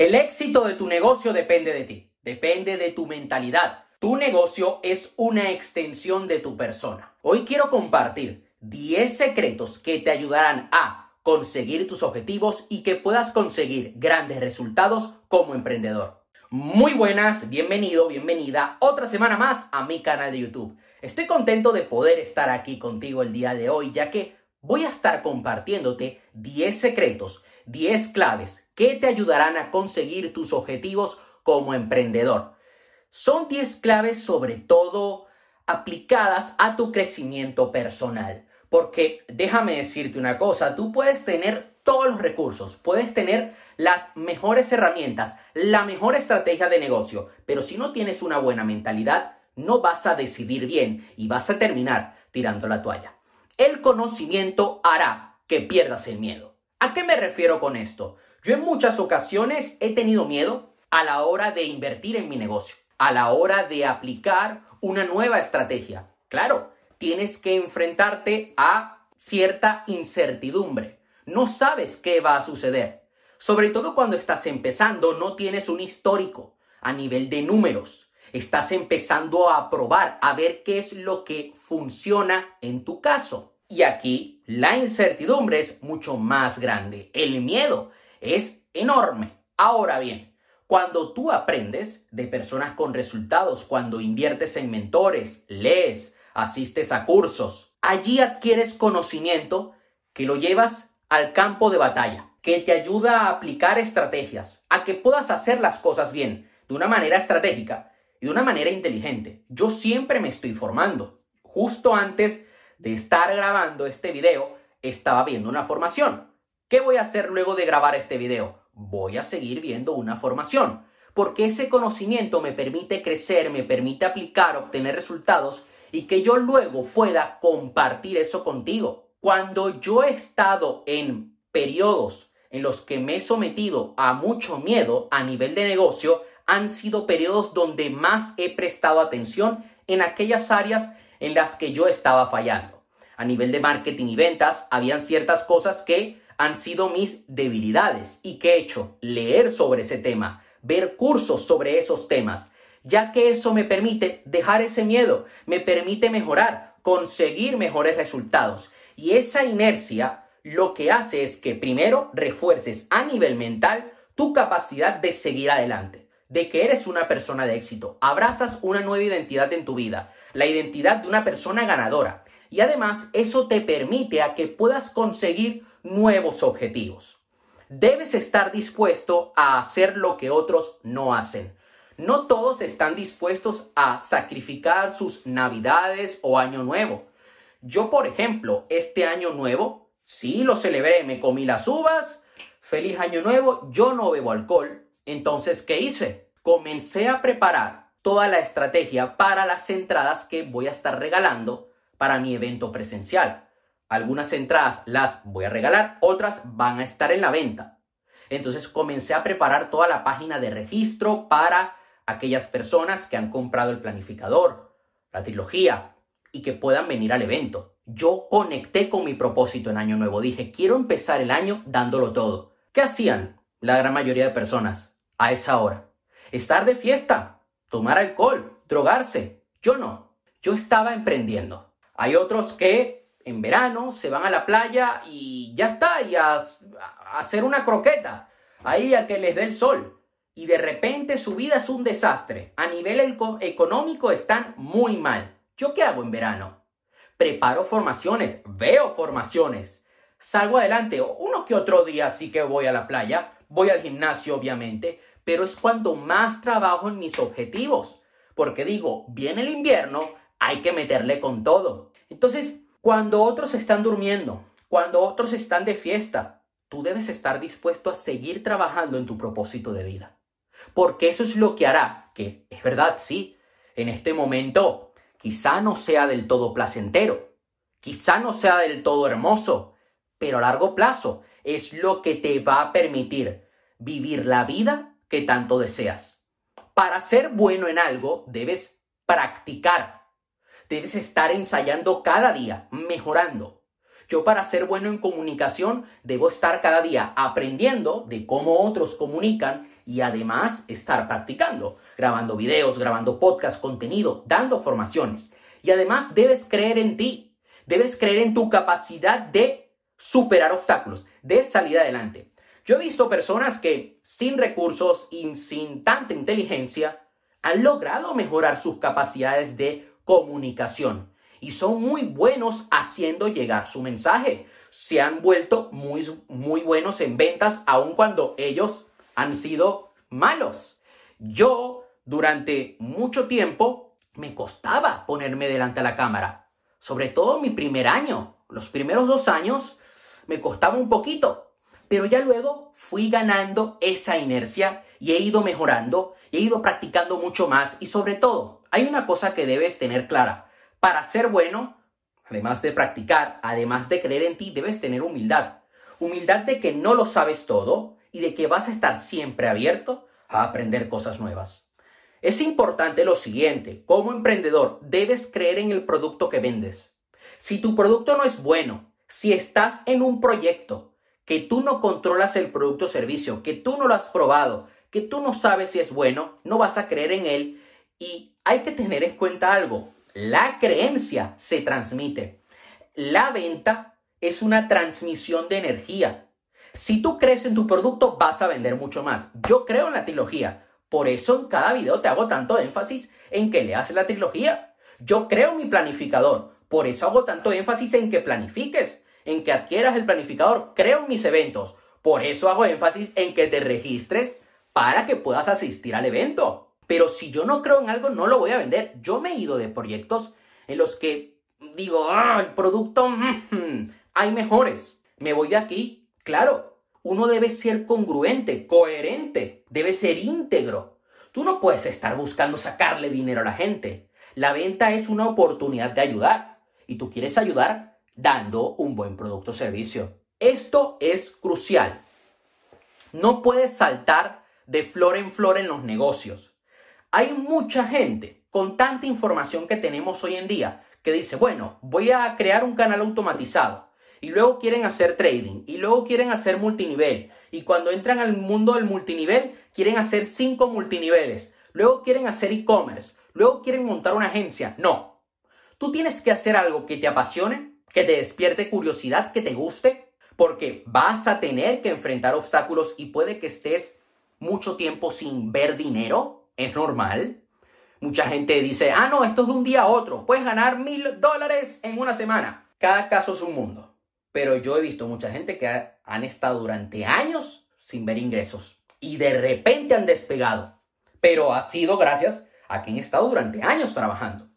El éxito de tu negocio depende de ti, depende de tu mentalidad. Tu negocio es una extensión de tu persona. Hoy quiero compartir 10 secretos que te ayudarán a conseguir tus objetivos y que puedas conseguir grandes resultados como emprendedor. Muy buenas, bienvenido, bienvenida otra semana más a mi canal de YouTube. Estoy contento de poder estar aquí contigo el día de hoy ya que voy a estar compartiéndote 10 secretos, 10 claves que te ayudarán a conseguir tus objetivos como emprendedor. Son 10 claves sobre todo aplicadas a tu crecimiento personal. Porque déjame decirte una cosa, tú puedes tener todos los recursos, puedes tener las mejores herramientas, la mejor estrategia de negocio, pero si no tienes una buena mentalidad, no vas a decidir bien y vas a terminar tirando la toalla. El conocimiento hará que pierdas el miedo. ¿A qué me refiero con esto? Yo en muchas ocasiones he tenido miedo a la hora de invertir en mi negocio, a la hora de aplicar una nueva estrategia. Claro, tienes que enfrentarte a cierta incertidumbre. No sabes qué va a suceder. Sobre todo cuando estás empezando, no tienes un histórico a nivel de números. Estás empezando a probar, a ver qué es lo que funciona en tu caso. Y aquí la incertidumbre es mucho más grande. El miedo es enorme. Ahora bien, cuando tú aprendes de personas con resultados, cuando inviertes en mentores, lees, asistes a cursos, allí adquieres conocimiento que lo llevas al campo de batalla, que te ayuda a aplicar estrategias, a que puedas hacer las cosas bien, de una manera estratégica y de una manera inteligente. Yo siempre me estoy formando. Justo antes de estar grabando este video, estaba viendo una formación. ¿Qué voy a hacer luego de grabar este video? Voy a seguir viendo una formación, porque ese conocimiento me permite crecer, me permite aplicar, obtener resultados y que yo luego pueda compartir eso contigo. Cuando yo he estado en periodos en los que me he sometido a mucho miedo a nivel de negocio, han sido periodos donde más he prestado atención en aquellas áreas en las que yo estaba fallando. A nivel de marketing y ventas, habían ciertas cosas que han sido mis debilidades y que he hecho leer sobre ese tema, ver cursos sobre esos temas, ya que eso me permite dejar ese miedo, me permite mejorar, conseguir mejores resultados. Y esa inercia lo que hace es que primero refuerces a nivel mental tu capacidad de seguir adelante, de que eres una persona de éxito, abrazas una nueva identidad en tu vida, la identidad de una persona ganadora. Y además eso te permite a que puedas conseguir nuevos objetivos. Debes estar dispuesto a hacer lo que otros no hacen. No todos están dispuestos a sacrificar sus navidades o año nuevo. Yo, por ejemplo, este año nuevo, sí lo celebré, me comí las uvas, feliz año nuevo, yo no bebo alcohol. Entonces, ¿qué hice? Comencé a preparar toda la estrategia para las entradas que voy a estar regalando para mi evento presencial. Algunas entradas las voy a regalar, otras van a estar en la venta. Entonces comencé a preparar toda la página de registro para aquellas personas que han comprado el planificador, la trilogía y que puedan venir al evento. Yo conecté con mi propósito en Año Nuevo. Dije, quiero empezar el año dándolo todo. ¿Qué hacían la gran mayoría de personas a esa hora? Estar de fiesta, tomar alcohol, drogarse. Yo no. Yo estaba emprendiendo. Hay otros que en verano se van a la playa y ya está, y a, hacer una croqueta, ahí a que les dé el sol. Y de repente su vida es un desastre. A nivel económico están muy mal. ¿Yo qué hago en verano? Preparo formaciones, veo formaciones, salgo adelante. Uno que otro día sí que voy a la playa, voy al gimnasio obviamente, pero es cuando más trabajo en mis objetivos. Porque digo, viene el invierno, hay que meterle con todo. Entonces, cuando otros están durmiendo, cuando otros están de fiesta, tú debes estar dispuesto a seguir trabajando en tu propósito de vida. Porque eso es lo que hará que, es verdad, sí, en este momento quizá no sea del todo placentero, quizá no sea del todo hermoso, pero a largo plazo es lo que te va a permitir vivir la vida que tanto deseas. Para ser bueno en algo debes practicar Debes estar ensayando cada día, mejorando. Yo para ser bueno en comunicación debo estar cada día aprendiendo de cómo otros comunican y además estar practicando, grabando videos, grabando podcast, contenido, dando formaciones. Y además debes creer en ti, debes creer en tu capacidad de superar obstáculos, de salir adelante. Yo he visto personas que sin recursos y sin tanta inteligencia han logrado mejorar sus capacidades de comunicación y son muy buenos haciendo llegar su mensaje. Se han vuelto muy, muy buenos en ventas aun cuando ellos han sido malos. Yo durante mucho tiempo me costaba ponerme delante de la cámara, sobre todo mi primer año. Los primeros dos años me costaba un poquito, pero ya luego fui ganando esa inercia y he ido mejorando, he ido practicando mucho más y sobre todo, hay una cosa que debes tener clara. Para ser bueno, además de practicar, además de creer en ti, debes tener humildad. Humildad de que no lo sabes todo y de que vas a estar siempre abierto a aprender cosas nuevas. Es importante lo siguiente, como emprendedor debes creer en el producto que vendes. Si tu producto no es bueno, si estás en un proyecto que tú no controlas el producto o servicio, que tú no lo has probado, que tú no sabes si es bueno, no vas a creer en él y hay que tener en cuenta algo. La creencia se transmite. La venta es una transmisión de energía. Si tú crees en tu producto, vas a vender mucho más. Yo creo en la trilogía. Por eso en cada video te hago tanto énfasis en que leas la trilogía. Yo creo en mi planificador. Por eso hago tanto énfasis en que planifiques, en que adquieras el planificador. Creo en mis eventos. Por eso hago énfasis en que te registres para que puedas asistir al evento. Pero si yo no creo en algo, no lo voy a vender. Yo me he ido de proyectos en los que digo, ah, el producto, hay mejores. Me voy de aquí. Claro, uno debe ser congruente, coherente, debe ser íntegro. Tú no puedes estar buscando sacarle dinero a la gente. La venta es una oportunidad de ayudar y tú quieres ayudar dando un buen producto o servicio. Esto es crucial. No puedes saltar de flor en flor en los negocios. Hay mucha gente con tanta información que tenemos hoy en día que dice, bueno, voy a crear un canal automatizado y luego quieren hacer trading y luego quieren hacer multinivel y cuando entran al mundo del multinivel quieren hacer cinco multiniveles, luego quieren hacer e-commerce, luego quieren montar una agencia. No, tú tienes que hacer algo que te apasione, que te despierte curiosidad, que te guste, porque vas a tener que enfrentar obstáculos y puede que estés mucho tiempo sin ver dinero, es normal. Mucha gente dice, ah, no, esto es de un día a otro, puedes ganar mil dólares en una semana. Cada caso es un mundo. Pero yo he visto mucha gente que han estado durante años sin ver ingresos y de repente han despegado. Pero ha sido gracias a que han estado durante años trabajando.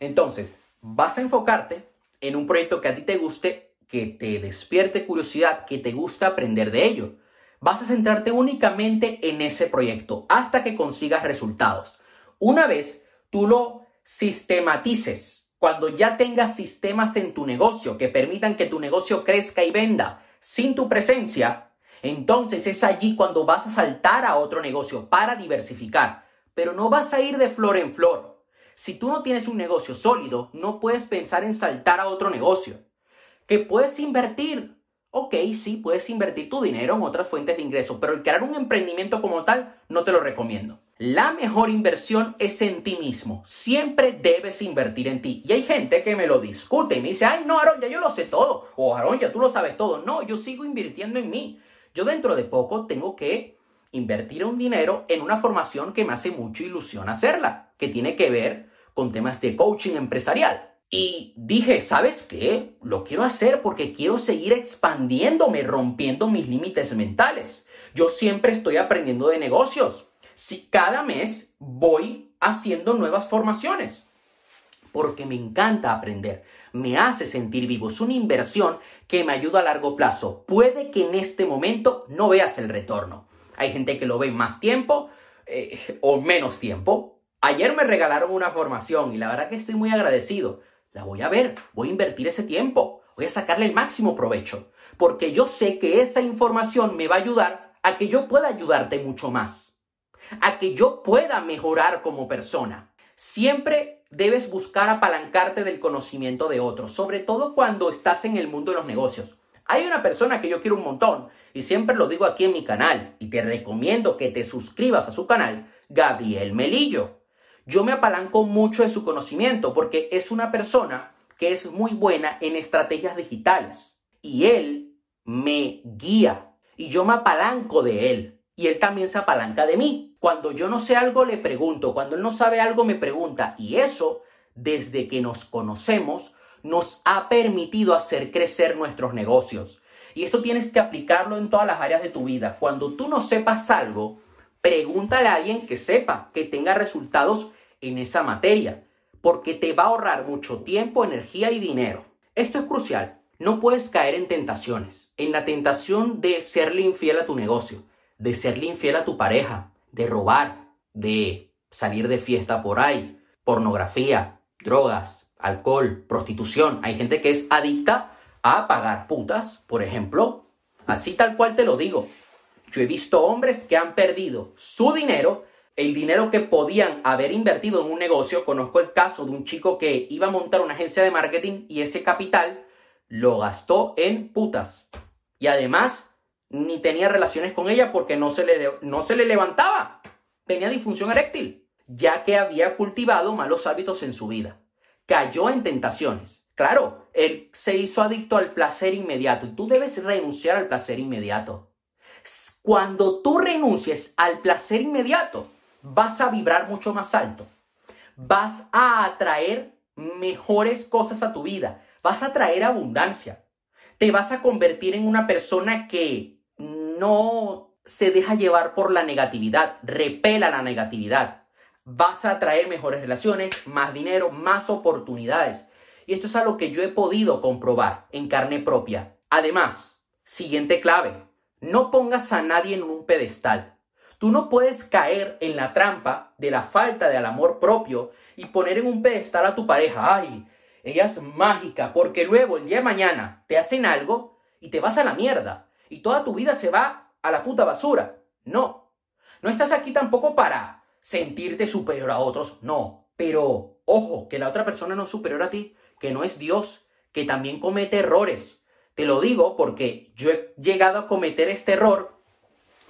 Entonces, vas a enfocarte en un proyecto que a ti te guste, que te despierte curiosidad, que te guste aprender de ello vas a centrarte únicamente en ese proyecto hasta que consigas resultados. Una vez tú lo sistematices, cuando ya tengas sistemas en tu negocio que permitan que tu negocio crezca y venda sin tu presencia, entonces es allí cuando vas a saltar a otro negocio para diversificar. Pero no vas a ir de flor en flor. Si tú no tienes un negocio sólido, no puedes pensar en saltar a otro negocio. Que puedes invertir, Ok, sí, puedes invertir tu dinero en otras fuentes de ingreso, pero el crear un emprendimiento como tal no te lo recomiendo. La mejor inversión es en ti mismo. Siempre debes invertir en ti. Y hay gente que me lo discute y me dice, ay, no, Aaron, ya yo lo sé todo. O Aaron, ya tú lo sabes todo. No, yo sigo invirtiendo en mí. Yo dentro de poco tengo que invertir un dinero en una formación que me hace mucha ilusión hacerla, que tiene que ver con temas de coaching empresarial. Y dije, ¿sabes qué? Lo quiero hacer porque quiero seguir expandiéndome, rompiendo mis límites mentales. Yo siempre estoy aprendiendo de negocios. Si cada mes voy haciendo nuevas formaciones. Porque me encanta aprender. Me hace sentir vivo. Es una inversión que me ayuda a largo plazo. Puede que en este momento no veas el retorno. Hay gente que lo ve más tiempo eh, o menos tiempo. Ayer me regalaron una formación y la verdad que estoy muy agradecido la voy a ver, voy a invertir ese tiempo, voy a sacarle el máximo provecho, porque yo sé que esa información me va a ayudar a que yo pueda ayudarte mucho más, a que yo pueda mejorar como persona. Siempre debes buscar apalancarte del conocimiento de otros, sobre todo cuando estás en el mundo de los negocios. Hay una persona que yo quiero un montón y siempre lo digo aquí en mi canal y te recomiendo que te suscribas a su canal, Gabriel Melillo. Yo me apalanco mucho de su conocimiento porque es una persona que es muy buena en estrategias digitales y él me guía y yo me apalanco de él y él también se apalanca de mí. Cuando yo no sé algo le pregunto, cuando él no sabe algo me pregunta y eso desde que nos conocemos nos ha permitido hacer crecer nuestros negocios. Y esto tienes que aplicarlo en todas las áreas de tu vida. Cuando tú no sepas algo, pregúntale a alguien que sepa, que tenga resultados en esa materia, porque te va a ahorrar mucho tiempo, energía y dinero. Esto es crucial. No puedes caer en tentaciones, en la tentación de serle infiel a tu negocio, de serle infiel a tu pareja, de robar, de salir de fiesta por ahí, pornografía, drogas, alcohol, prostitución. Hay gente que es adicta a pagar putas, por ejemplo. Así tal cual te lo digo. Yo he visto hombres que han perdido su dinero, el dinero que podían haber invertido en un negocio. Conozco el caso de un chico que iba a montar una agencia de marketing y ese capital lo gastó en putas. Y además ni tenía relaciones con ella porque no se le, no se le levantaba. Tenía disfunción eréctil, ya que había cultivado malos hábitos en su vida. Cayó en tentaciones. Claro, él se hizo adicto al placer inmediato y tú debes renunciar al placer inmediato. Cuando tú renuncies al placer inmediato, vas a vibrar mucho más alto. Vas a atraer mejores cosas a tu vida. Vas a traer abundancia. Te vas a convertir en una persona que no se deja llevar por la negatividad, repela la negatividad. Vas a atraer mejores relaciones, más dinero, más oportunidades. Y esto es algo que yo he podido comprobar en carne propia. Además, siguiente clave, no pongas a nadie en un pedestal. Tú no puedes caer en la trampa de la falta del amor propio y poner en un pedestal a tu pareja. Ay, ella es mágica, porque luego el día de mañana te hacen algo y te vas a la mierda. Y toda tu vida se va a la puta basura. No. No estás aquí tampoco para sentirte superior a otros. No. Pero, ojo, que la otra persona no es superior a ti, que no es Dios, que también comete errores. Te lo digo porque yo he llegado a cometer este error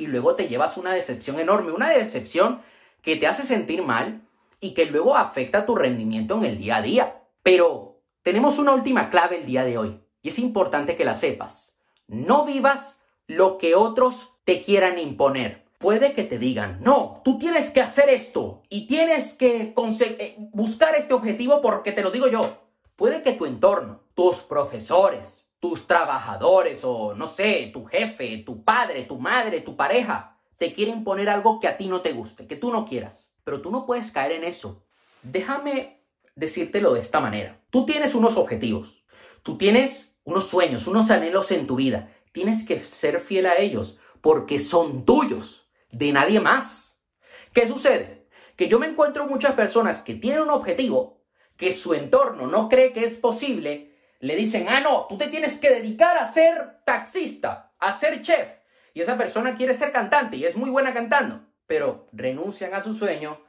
y luego te llevas una decepción enorme, una decepción que te hace sentir mal y que luego afecta tu rendimiento en el día a día. Pero tenemos una última clave el día de hoy y es importante que la sepas. No vivas lo que otros te quieran imponer. Puede que te digan, no, tú tienes que hacer esto y tienes que eh, buscar este objetivo porque te lo digo yo. Puede que tu entorno, tus profesores, tus trabajadores o no sé, tu jefe, tu padre, tu madre, tu pareja, te quieren poner algo que a ti no te guste, que tú no quieras. Pero tú no puedes caer en eso. Déjame decírtelo de esta manera. Tú tienes unos objetivos, tú tienes unos sueños, unos anhelos en tu vida. Tienes que ser fiel a ellos porque son tuyos, de nadie más. ¿Qué sucede? Que yo me encuentro muchas personas que tienen un objetivo que su entorno no cree que es posible le dicen, ah, no, tú te tienes que dedicar a ser taxista, a ser chef. Y esa persona quiere ser cantante y es muy buena cantando, pero renuncian a su sueño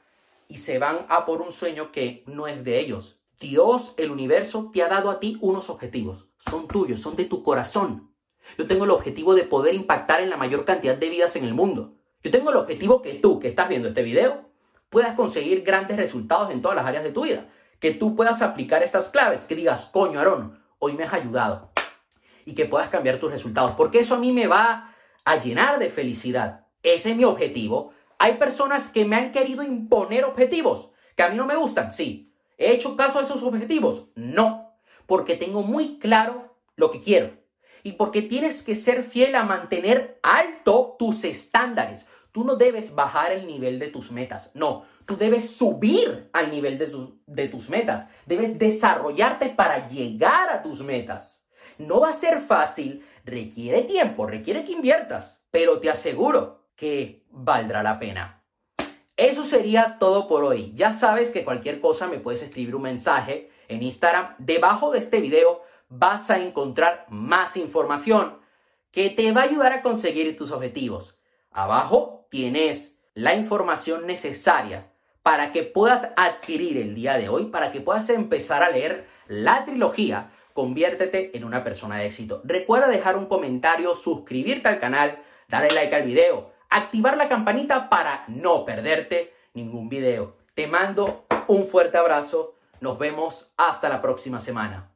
y se van a por un sueño que no es de ellos. Dios, el universo, te ha dado a ti unos objetivos. Son tuyos, son de tu corazón. Yo tengo el objetivo de poder impactar en la mayor cantidad de vidas en el mundo. Yo tengo el objetivo que tú, que estás viendo este video, puedas conseguir grandes resultados en todas las áreas de tu vida. Que tú puedas aplicar estas claves, que digas, coño, Aarón, hoy me has ayudado y que puedas cambiar tus resultados, porque eso a mí me va a llenar de felicidad. Ese es mi objetivo. Hay personas que me han querido imponer objetivos que a mí no me gustan, sí. ¿He hecho caso a esos objetivos? No, porque tengo muy claro lo que quiero y porque tienes que ser fiel a mantener alto tus estándares. Tú no debes bajar el nivel de tus metas, no, tú debes subir al nivel de, tus metas, debes desarrollarte para llegar a tus metas. No va a ser fácil, requiere tiempo, requiere que inviertas, pero te aseguro que valdrá la pena. Eso sería todo por hoy. Ya sabes que cualquier cosa me puedes escribir un mensaje en Instagram. Debajo de este video vas a encontrar más información que te va a ayudar a conseguir tus objetivos. Abajo tienes la información necesaria para que puedas adquirir el día de hoy, para que puedas empezar a leer la trilogía conviértete en una persona de éxito. Recuerda dejar un comentario, suscribirte al canal, darle like al video, activar la campanita para no perderte ningún video. Te mando un fuerte abrazo. Nos vemos hasta la próxima semana.